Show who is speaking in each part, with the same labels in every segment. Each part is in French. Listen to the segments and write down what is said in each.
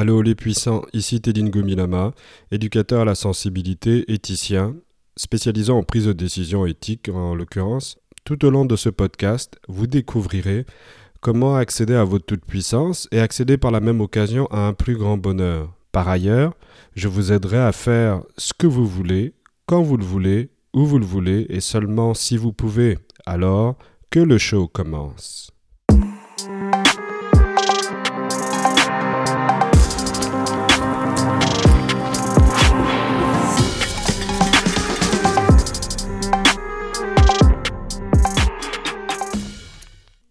Speaker 1: Allô les puissants, ici Tedin Gomilama, éducateur à la sensibilité, éthicien, spécialisant en prise de décision éthique en l'occurrence. Tout au long de ce podcast, vous découvrirez comment accéder à votre toute-puissance et accéder par la même occasion à un plus grand bonheur. Par ailleurs, je vous aiderai à faire ce que vous voulez, quand vous le voulez, où vous le voulez et seulement si vous pouvez. Alors, que le show commence.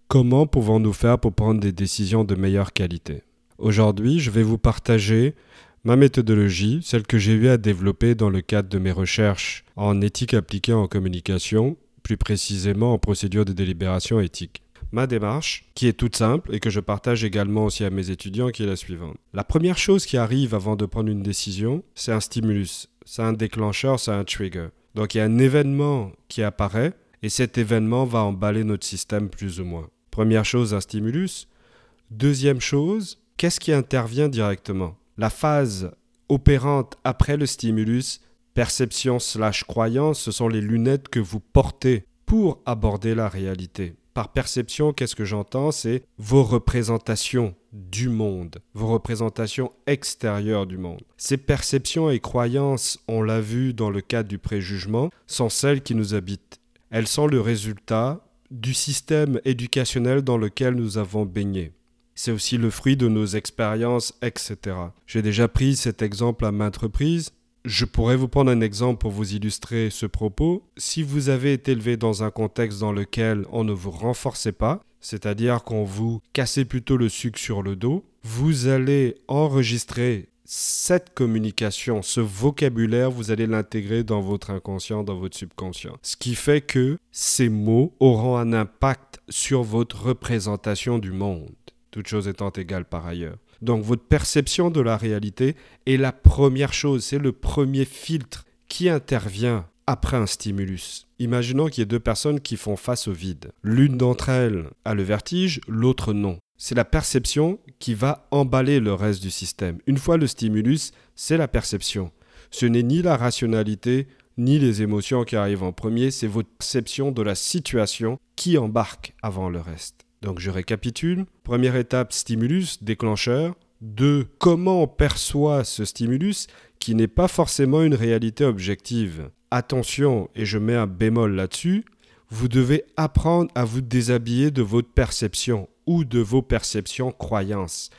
Speaker 1: Comment pouvons-nous faire pour prendre des décisions de meilleure qualité? Aujourd'hui, je vais vous partager ma méthodologie, celle que j'ai eu à développer dans le cadre de mes recherches en éthique appliquée en communication, plus précisément en procédure de délibération éthique. Ma démarche, qui est toute simple et que je partage également aussi à mes étudiants, qui est la suivante. La première chose qui arrive avant de prendre une décision, c'est un stimulus, c'est un déclencheur, c'est un trigger. Donc il y a un événement qui apparaît et cet événement va emballer notre système plus ou moins. Première chose, un stimulus. Deuxième chose, qu'est-ce qui intervient directement? La phase opérante après le stimulus, perception slash croyance, ce sont les lunettes que vous portez pour aborder la réalité. Par perception, qu'est-ce que j'entends? C'est vos représentations du monde, vos représentations extérieures du monde. Ces perceptions et croyances, on l'a vu dans le cadre du préjugement, sont celles qui nous habitent. Elles sont le résultat du système éducationnel dans lequel nous avons baigné. C'est aussi le fruit de nos expériences, etc. J'ai déjà pris cet exemple à maintes reprises. Je pourrais vous prendre un exemple pour vous illustrer ce propos. Si vous avez été élevé dans un contexte dans lequel on ne vous renforçait pas, c'est-à-dire qu'on vous cassait plutôt le sucre sur le dos, vous allez enregistrer cette communication, ce vocabulaire, vous allez l'intégrer dans votre inconscient, dans votre subconscient. Ce qui fait que ces mots auront un impact sur votre représentation du monde, toutes choses étant égales par ailleurs. Donc votre perception de la réalité est la première chose, c'est le premier filtre qui intervient après un stimulus. Imaginons qu'il y ait deux personnes qui font face au vide. L'une d'entre elles a le vertige, l'autre non c'est la perception qui va emballer le reste du système. Une fois le stimulus, c'est la perception. Ce n'est ni la rationalité, ni les émotions qui arrivent en premier, c'est votre perception de la situation qui embarque avant le reste. Donc je récapitule. Première étape, stimulus, déclencheur. Deux, comment on perçoit ce stimulus qui n'est pas forcément une réalité objective. Attention, et je mets un bémol là-dessus, vous devez apprendre à vous déshabiller de votre perception ou de vos perceptions croyances.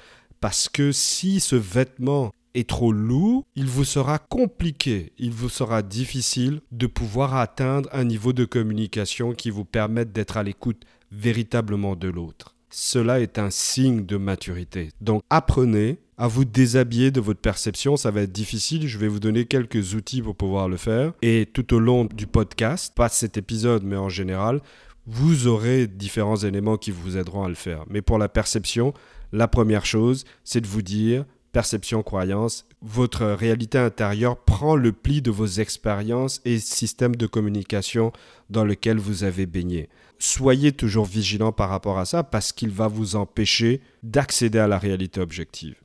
Speaker 1: Parce que si ce vêtement est trop lourd, il vous sera compliqué, il vous sera difficile de pouvoir atteindre un niveau de communication qui vous permette d'être à l'écoute véritablement de l'autre. Cela est un signe de maturité. Donc apprenez à vous déshabiller de votre perception, ça va être difficile, je vais vous donner quelques outils pour pouvoir le faire. Et tout au long du podcast, pas cet épisode, mais en général, vous aurez différents éléments qui vous aideront à le faire. Mais pour la perception, la première chose, c'est de vous dire, perception, croyance, votre réalité intérieure prend le pli de vos expériences et systèmes de communication dans lesquels vous avez baigné. Soyez toujours vigilant par rapport à ça parce qu'il va vous empêcher d'accéder à la réalité objective.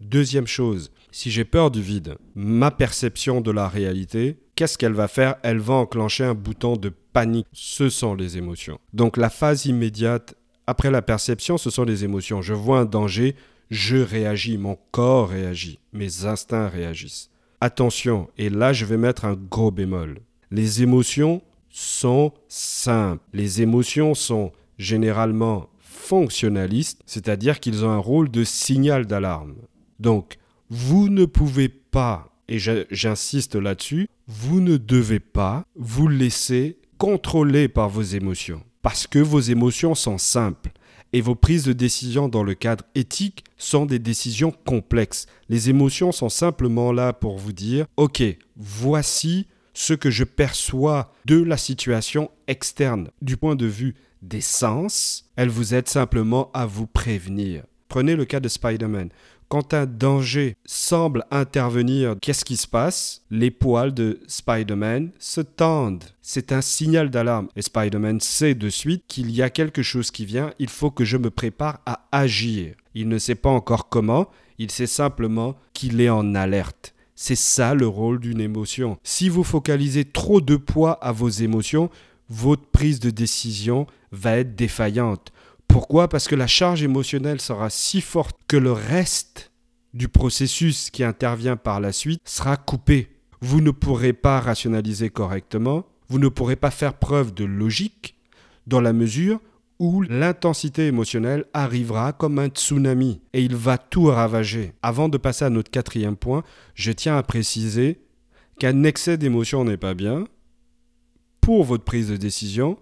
Speaker 1: Deuxième chose, si j'ai peur du vide, ma perception de la réalité, qu'est-ce qu'elle va faire? Elle va enclencher un bouton de panique. Ce sont les émotions. Donc la phase immédiate après la perception, ce sont les émotions. Je vois un danger, je réagis, mon corps réagit, mes instincts réagissent. Attention, et là je vais mettre un gros bémol. Les émotions sont simples. Les émotions sont généralement fonctionnalistes, c'est-à-dire qu'ils ont un rôle de signal d'alarme. Donc, vous ne pouvez pas, et j'insiste là-dessus, vous ne devez pas vous laisser contrôler par vos émotions. Parce que vos émotions sont simples. Et vos prises de décision dans le cadre éthique sont des décisions complexes. Les émotions sont simplement là pour vous dire, OK, voici ce que je perçois de la situation externe. Du point de vue des sens, elles vous aident simplement à vous prévenir. Prenez le cas de Spider-Man. Quand un danger semble intervenir, qu'est-ce qui se passe? Les poils de Spider-Man se tendent. C'est un signal d'alarme. Et Spider-Man sait de suite qu'il y a quelque chose qui vient, il faut que je me prépare à agir. Il ne sait pas encore comment, Il sait simplement qu'il est en alerte. C'est ça le rôle d'une émotion. Si vous focalisez trop de poids à vos émotions, votre prise de décision va être défaillante. Pourquoi? Parce que la charge émotionnelle sera si forte que le reste du processus qui intervient par la suite sera coupé. Vous ne pourrez pas rationaliser correctement, vous ne pourrez pas faire preuve de logique dans la mesure où l'intensité émotionnelle arrivera comme un tsunami et il va tout ravager. Avant de passer à notre quatrième point, je tiens à préciser qu'un excès d'émotion n'est pas bien pour votre prise de décision,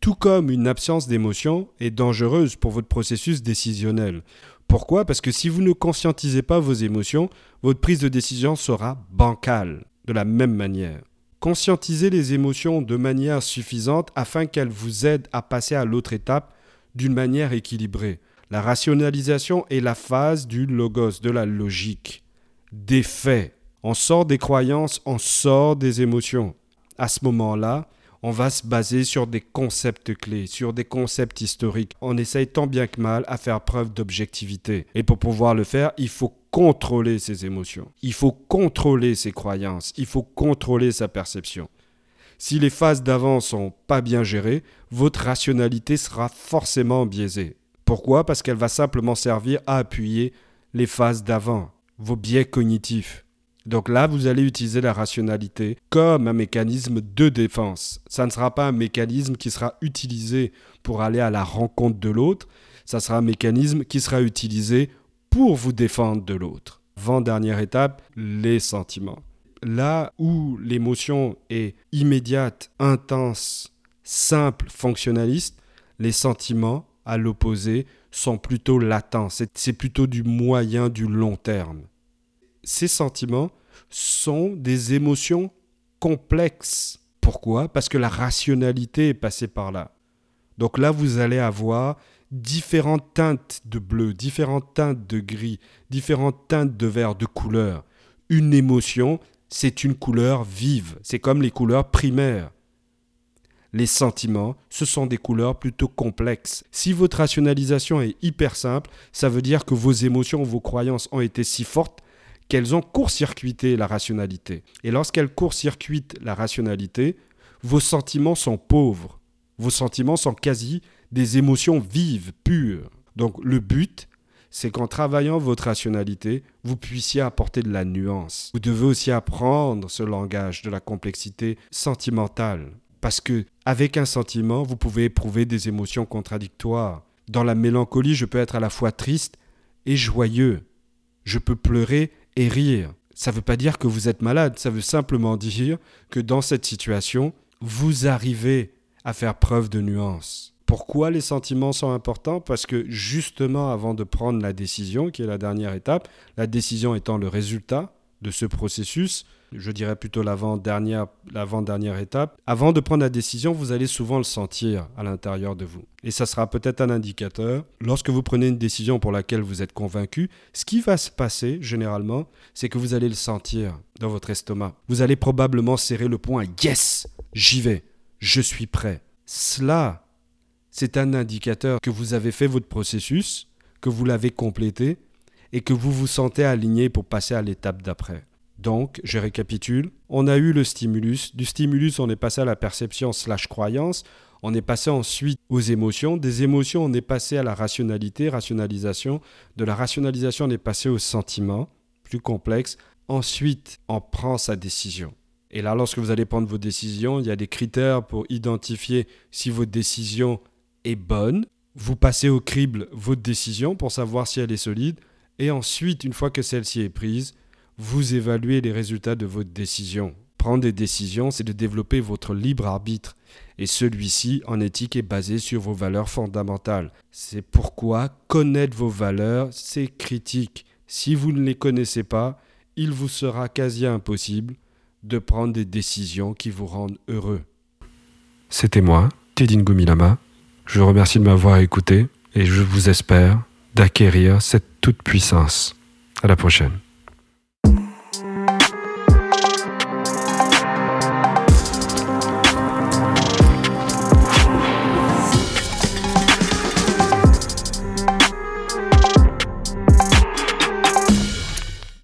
Speaker 1: tout comme une absence d'émotion est dangereuse pour votre processus décisionnel. Pourquoi? Parce que si vous ne conscientisez pas vos émotions, votre prise de décision sera bancale de la même manière. Conscientisez les émotions de manière suffisante afin qu'elles vous aident à passer à l'autre étape d'une manière équilibrée. La rationalisation est la phase du logos, de la logique, des faits. On sort des croyances, on sort des émotions. À ce moment-là, on va se baser sur des concepts clés, sur des concepts historiques. On essaye tant bien que mal à faire preuve d'objectivité. Et pour pouvoir le faire, il faut contrôler ses émotions. Il faut contrôler ses croyances. Il faut contrôler sa perception. Si les phases d'avant sont pas bien gérées, votre rationalité sera forcément biaisée. Pourquoi? Parce qu'elle va simplement servir à appuyer les phases d'avant, vos biais cognitifs. Donc là, vous allez utiliser la rationalité comme un mécanisme de défense. Ça ne sera pas un mécanisme qui sera utilisé pour aller à la rencontre de l'autre, ça sera un mécanisme qui sera utilisé pour vous défendre de l'autre. Avant-dernière étape, les sentiments. Là où l'émotion est immédiate, intense, simple, fonctionnaliste, les sentiments, à l'opposé, sont plutôt latents. C'est plutôt du moyen, du long terme ces sentiments sont des émotions complexes. Pourquoi? Parce que la rationalité est passée par là. Donc là, vous allez avoir différentes teintes de bleu, différentes teintes de gris, différentes teintes de vert, de couleurs. Une émotion, c'est une couleur vive. C'est comme les couleurs primaires. Les sentiments, ce sont des couleurs plutôt complexes. Si votre rationalisation est hyper simple, ça veut dire que vos émotions, vos croyances ont été si fortes qu'elles ont court-circuité la rationalité. Et lorsqu'elles court-circuitent la rationalité, vos sentiments sont pauvres. Vos sentiments sont quasi des émotions vives, pures. Donc le but, c'est qu'en travaillant votre rationalité, vous puissiez apporter de la nuance. Vous devez aussi apprendre ce langage de la complexité sentimentale. Parce que avec un sentiment, vous pouvez éprouver des émotions contradictoires. Dans la mélancolie, je peux être à la fois triste et joyeux. Je peux pleurer et rire. Ça ne veut pas dire que vous êtes malade, ça veut simplement dire que dans cette situation, vous arrivez à faire preuve de nuance. Pourquoi les sentiments sont importants? Parce que justement avant de prendre la décision, qui est la dernière étape, la décision étant le résultat de ce processus, je dirais plutôt l'avant-dernière, étape. Avant de prendre la décision, vous allez souvent le sentir à l'intérieur de vous. Et ça sera peut-être un indicateur. Lorsque vous prenez une décision pour laquelle vous êtes convaincu, ce qui va se passer généralement, c'est que vous allez le sentir dans votre estomac. Vous allez probablement serrer le poing. Yes, j'y vais, je suis prêt. Cela, c'est un indicateur que vous avez fait votre processus, que vous l'avez complété et que vous vous sentez aligné pour passer à l'étape d'après. Donc, je récapitule, on a eu le stimulus, du stimulus on est passé à la perception slash croyance, on est passé ensuite aux émotions, des émotions on est passé à la rationalité, rationalisation, de la rationalisation on est passé au sentiment, plus complexe, ensuite on prend sa décision. Et là, lorsque vous allez prendre vos décisions, il y a des critères pour identifier si votre décision est bonne. Vous passez au crible votre décision pour savoir si elle est solide. Et ensuite, une fois que celle-ci est prise, vous évaluez les résultats de votre décision. Prendre des décisions, c'est de développer votre libre arbitre. Et celui-ci, en éthique, est basé sur vos valeurs fondamentales. C'est pourquoi connaître vos valeurs, c'est critique. Si vous ne les connaissez pas, il vous sera quasi impossible de prendre des décisions qui vous rendent heureux. C'était moi, Tedin Gomilama. Je vous remercie de m'avoir écouté et je vous espère d'acquérir cette toute puissance. À la prochaine.